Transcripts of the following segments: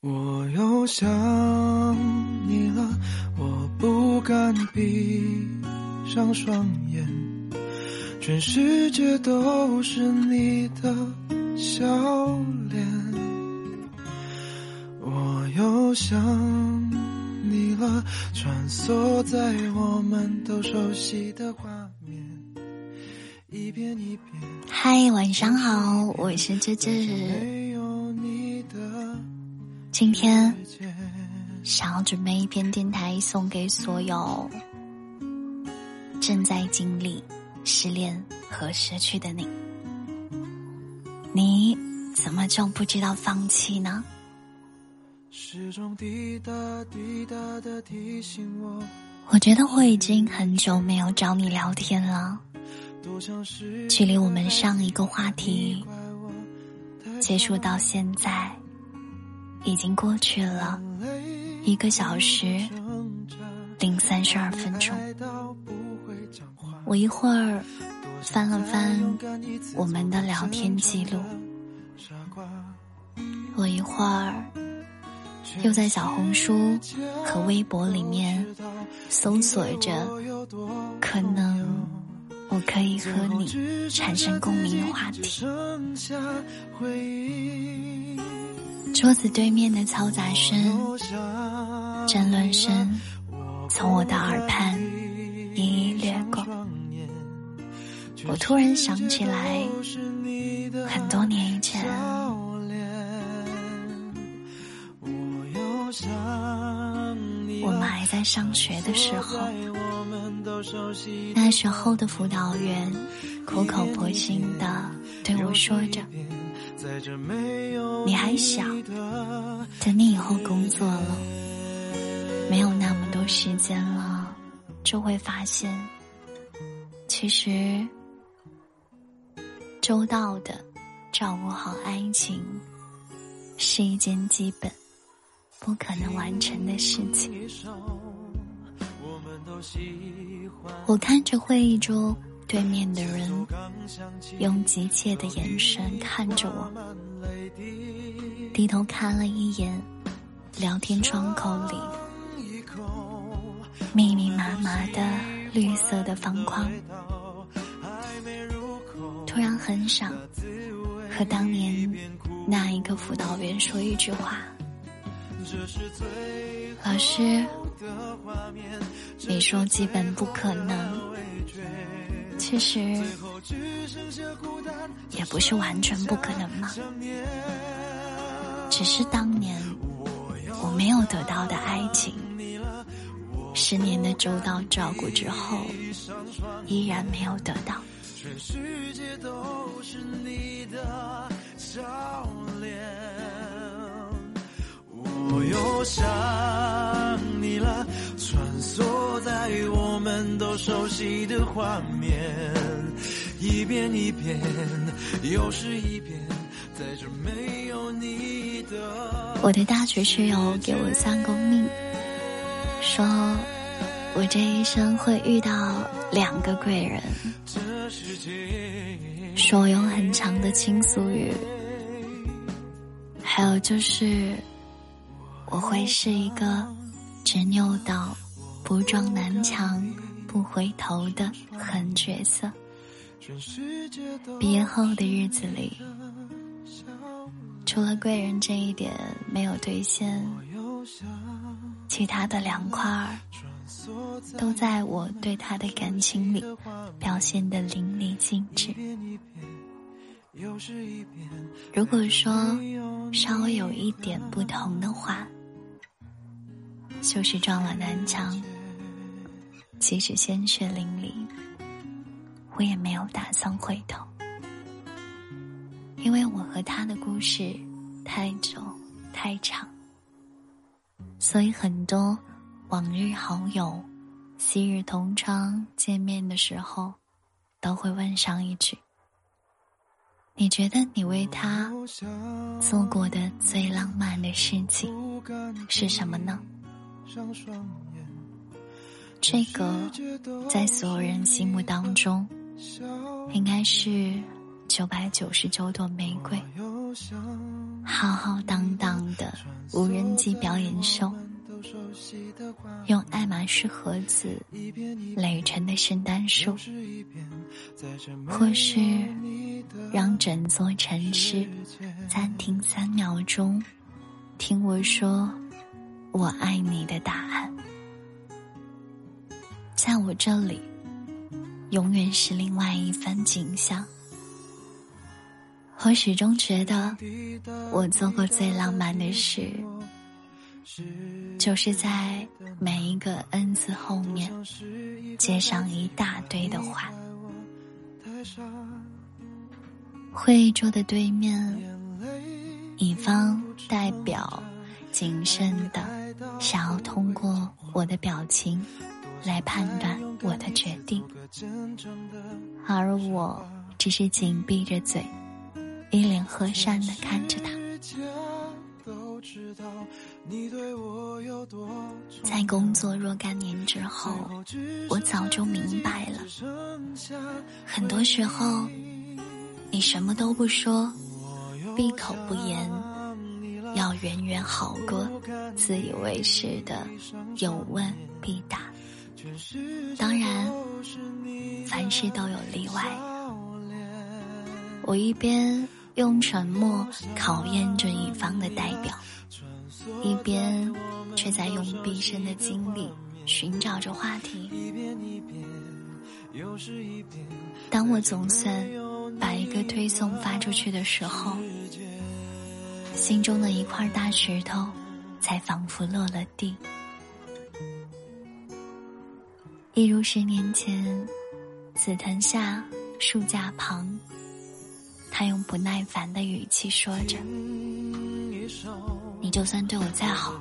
我又想你了，我不敢闭上双眼，全世界都是你的笑脸。我又想你了，穿梭在我们都熟悉的画面，一遍一遍。嗨，晚上好，我是芝芝。今天想要准备一篇电台送给所有正在经历失恋和失去的你。你怎么就不知道放弃呢时钟滴答滴答的提醒？我觉得我已经很久没有找你聊天了，距离我们上一个话题结束到现在。已经过去了一个小时零三十二分钟，我一会儿翻了翻我们的聊天记录，我一会儿又在小红书和微博里面搜索着可能我可以和你产生共鸣的话题。桌子对面的嘈杂声、争论声，从我的耳畔一一掠过。我突然想起来，很多年以前，我们还在上学的时候，那时候的辅导员苦口婆心的对我说着。你还小，等你以后工作了，没有那么多时间了，就会发现，其实周到的照顾好爱情是一件基本不可能完成的事情。我看着会议桌。对面的人用急切的眼神看着我，低头看了一眼聊天窗口里密密麻麻的绿色的方框，突然很想和当年那一个辅导员说一句话：“老师，你说基本不可能。”其实也不是完全不可能嘛，只是当年我没有得到的爱情，十年的周到照顾之后，依然没有得到。全世界都是你的笑脸我又想你了，穿梭在我们都熟悉的画面，一遍一遍，又是一遍，在这没有你的。我的大学室友给我算过命，说我这一生会遇到两个贵人，说我有很长的倾诉欲，还有就是。我会是一个执拗到不撞南墙不回头的狠角色。毕业后的日子里，除了贵人这一点没有兑现，其他的两块儿都在我对他的感情里表现的淋漓尽致。如果说稍微有一点不同的话。就是撞了南墙，即使鲜血淋漓，我也没有打算回头，因为我和他的故事太久太长，所以很多往日好友、昔日同窗见面的时候，都会问上一句：“你觉得你为他做过的最浪漫的事情是什么呢？”这个在所有人心目当中，应该是九百九十九朵玫瑰，浩浩荡荡的无人机表演秀，用爱马仕盒子垒成的圣诞树，或是让整座城市暂停三秒钟，听我说“我爱你”的答案，在我这里，永远是另外一番景象。我始终觉得，我做过最浪漫的事，就是在每一个“恩”字后面接上一大堆的话。会议桌的对面，乙方代表谨慎的想要通过我的表情来判断我的决定，而我只是紧闭着嘴。一脸和善的看着他，在工作若干年之后，我早就明白了，很多时候，你什么都不说，闭口不言，要远远好过自以为是的有问必答。当然，凡事都有例外。我一边。用沉默考验着乙方的代表，一边却在用毕生的精力寻找着话题。当我总算把一个推送发出去的时候，心中的一块大石头才仿佛落了地。一如十年前，紫藤下，树架旁。他用不耐烦的语气说着：“你就算对我再好，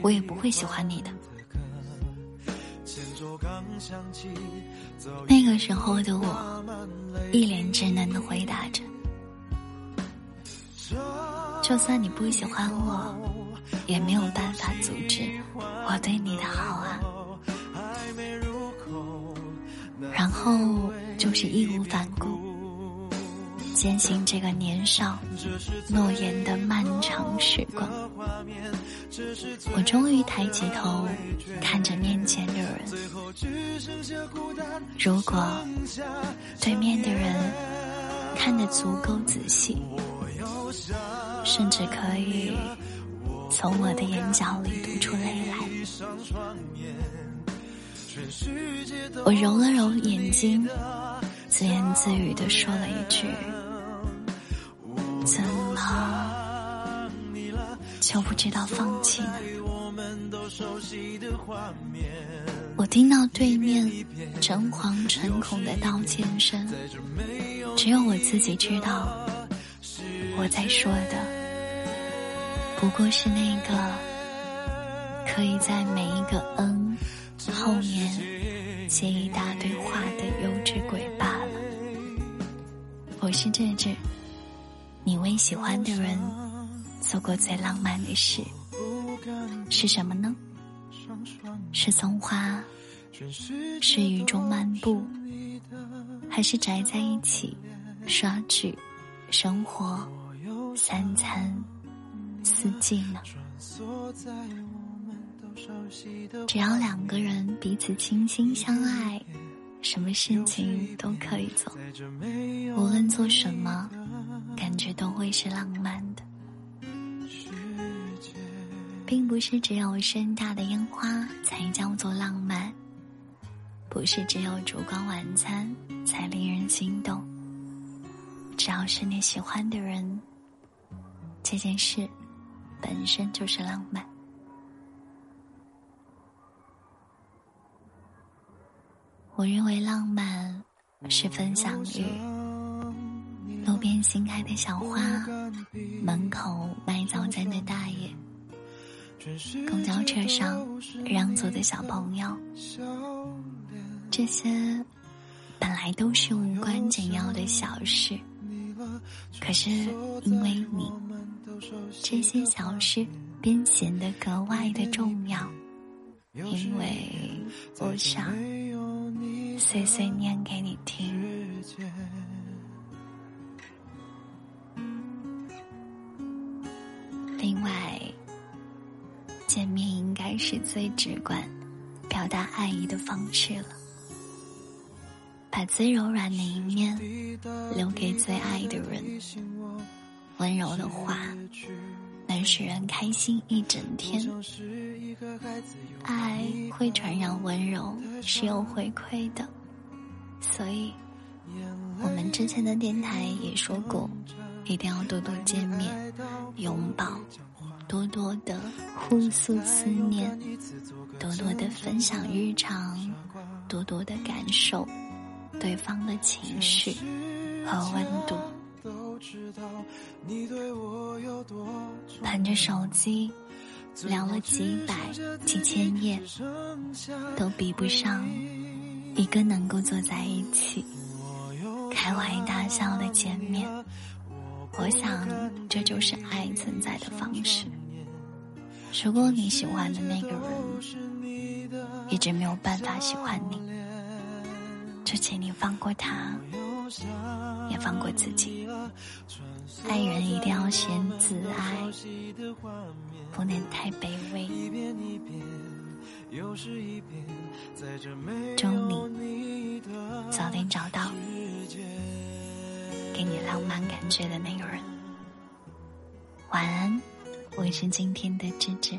我也不会喜欢你的。”那个时候的我，一脸稚嫩的回答着：“就算你不喜欢我，也没有办法阻止我对你的好啊。”然后就是义无反顾。坚信这个年少诺言的漫长时光，我终于抬起头看着面前的人。如果对面的人看得足够仔细，甚至可以从我的眼角里读出泪来。我揉了揉眼睛，自言自语的说了一句。怎么就不知道放弃呢？我听到对面诚惶诚恐的道歉声，只有我自己知道，我在说的不过是那个可以在每一个“嗯”后面接一大堆话的幼稚鬼罢了。我是这只。你为喜欢的人做过最浪漫的事是什么呢？是送花，是雨中漫步，还是宅在一起刷剧、生活、三餐、四季呢？只要两个人彼此倾心相爱，什么事情都可以做，无论做什么。感觉都会是浪漫的，并不是只有盛大的烟花才叫做浪漫，不是只有烛光晚餐才令人心动。只要是你喜欢的人，这件事本身就是浪漫。我认为浪漫是分享欲。路边新开的小花，门口卖早餐的大爷，公交车上让座的小朋友，这些本来都是无关紧要的小事，可是因为你，这些小事便显得格外的重要。因为我想碎碎念给你听。另外见面应该是最直观表达爱意的方式了。把最柔软的一面留给最爱的人。温柔的话能使人开心一整天。爱会传染温柔，是有回馈的，所以我们之前的电台也说过，一定要多多见面、拥抱，多多的互诉思念，多多的分享日常，多多的感受。对方的情绪和温度，捧着手机聊了几百几千页，都比不上一个能够坐在一起开怀大笑的见面。我想，这就是爱存在的方式。如果你喜欢的那个人一直没有办法喜欢你。就请你放过他，也放过自己。爱人一定要先自爱，不能太卑微。祝你早点找到给你浪漫感觉的那个人。晚安，我是今天的芝芝。